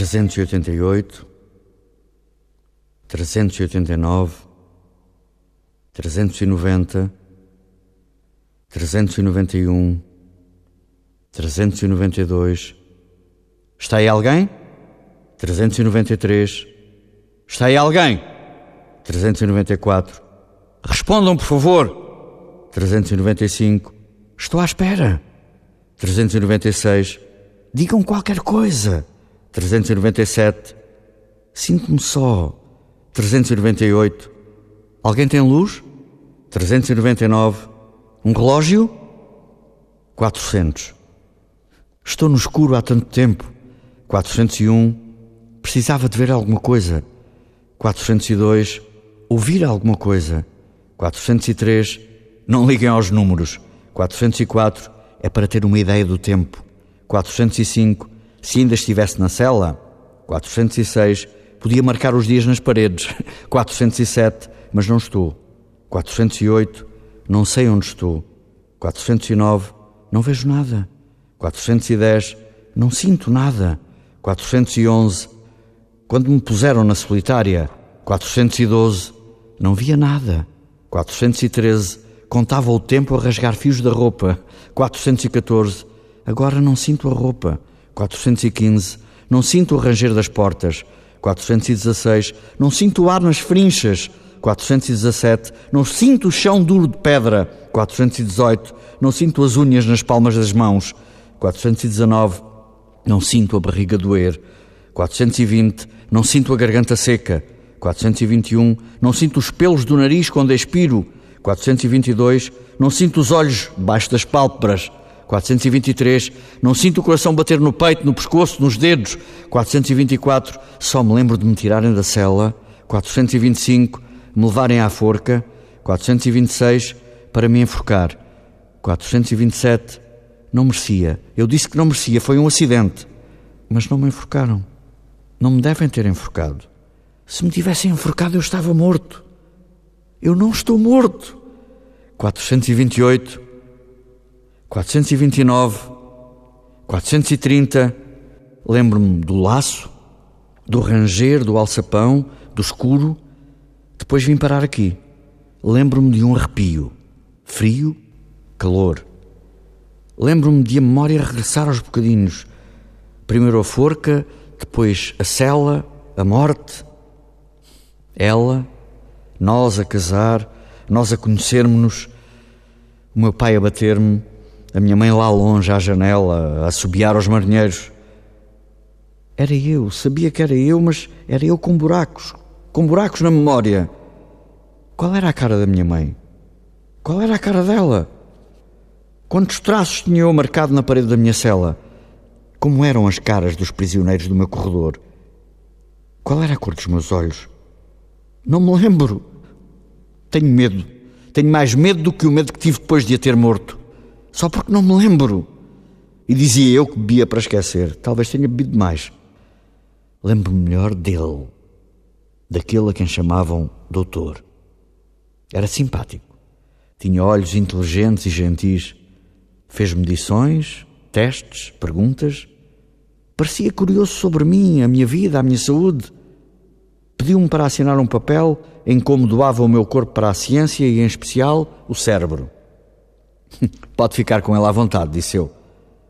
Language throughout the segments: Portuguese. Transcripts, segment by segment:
388, 389, 390, 391, 392. Está aí alguém? 393. Está aí alguém? 394. Respondam, por favor. 395. Estou à espera. 396. Digam qualquer coisa. 397. Sinto-me só. 398. Alguém tem luz? 399. Um relógio? 400. Estou no escuro há tanto tempo. 401. Precisava de ver alguma coisa. 402. Ouvir alguma coisa. 403. Não liguem aos números. 404. É para ter uma ideia do tempo. 405 se ainda estivesse na cela, 406, podia marcar os dias nas paredes. 407, mas não estou. 408, não sei onde estou. 409, não vejo nada. 410, não sinto nada. 411, quando me puseram na solitária. 412, não via nada. 413, contava o tempo a rasgar fios da roupa. 414, agora não sinto a roupa. 415, não sinto o ranger das portas. 416, não sinto o ar nas frinchas. 417, não sinto o chão duro de pedra. 418, não sinto as unhas nas palmas das mãos. 419, não sinto a barriga doer. 420, não sinto a garganta seca. 421, não sinto os pelos do nariz quando expiro. 422, não sinto os olhos debaixo das pálpebras. 423, não sinto o coração bater no peito, no pescoço, nos dedos. 424, só me lembro de me tirarem da cela. 425, me levarem à forca. 426, para me enforcar. 427, não merecia. Eu disse que não merecia, foi um acidente. Mas não me enforcaram. Não me devem ter enforcado. Se me tivessem enforcado, eu estava morto. Eu não estou morto. 428, 429, 430, lembro-me do laço, do ranger, do alçapão, do escuro. Depois vim parar aqui. Lembro-me de um arrepio, frio, calor. Lembro-me de a memória regressar aos bocadinhos. Primeiro a forca, depois a cela, a morte. Ela, nós a casar, nós a conhecermos-nos, o meu pai a bater-me, a minha mãe lá longe à janela, a assobiar aos marinheiros. Era eu, sabia que era eu, mas era eu com buracos, com buracos na memória. Qual era a cara da minha mãe? Qual era a cara dela? Quantos traços tinha eu marcado na parede da minha cela? Como eram as caras dos prisioneiros do meu corredor? Qual era a cor dos meus olhos? Não me lembro. Tenho medo. Tenho mais medo do que o medo que tive depois de a ter morto só porque não me lembro. E dizia eu que bebia para esquecer. Talvez tenha bebido mais. Lembro-me melhor dele, daquele a quem chamavam doutor. Era simpático. Tinha olhos inteligentes e gentis. Fez medições, testes, perguntas. Parecia curioso sobre mim, a minha vida, a minha saúde. Pediu-me para assinar um papel em como doava o meu corpo para a ciência e, em especial, o cérebro. Pode ficar com ele à vontade, disse eu.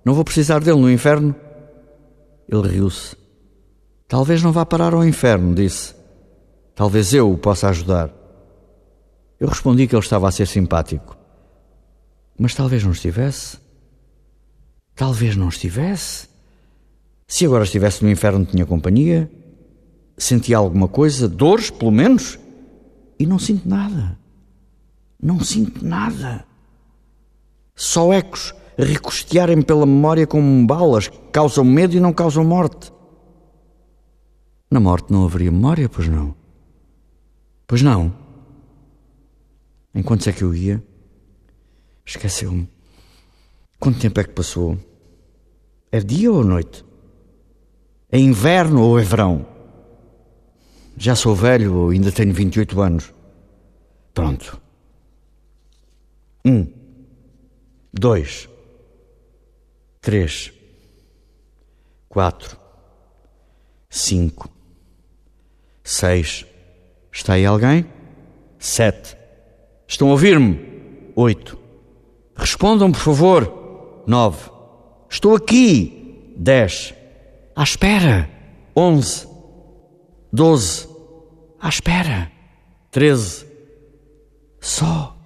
Não vou precisar dele no inferno. Ele riu-se. Talvez não vá parar ao inferno, disse. Talvez eu o possa ajudar. Eu respondi que ele estava a ser simpático. Mas talvez não estivesse. Talvez não estivesse. Se agora estivesse no inferno, tinha companhia. Sentia alguma coisa, dores, pelo menos. E não sinto nada. Não sinto nada. Só ecos recostearem pela memória como balas causam medo e não causam morte. Na morte não haveria memória, pois não? Pois não. Enquanto é que eu ia, esqueceu-me. Quanto tempo é que passou? É dia ou noite? É inverno ou é verão? Já sou velho ainda tenho 28 anos? Pronto. Um dois, três, quatro, Cinco. Seis. Está aí alguém? Sete. Estão a ouvir-me? Oito. Respondam, por favor. Nove. Estou aqui. Dez. À espera. Onze. Doze. À espera. Treze. Só.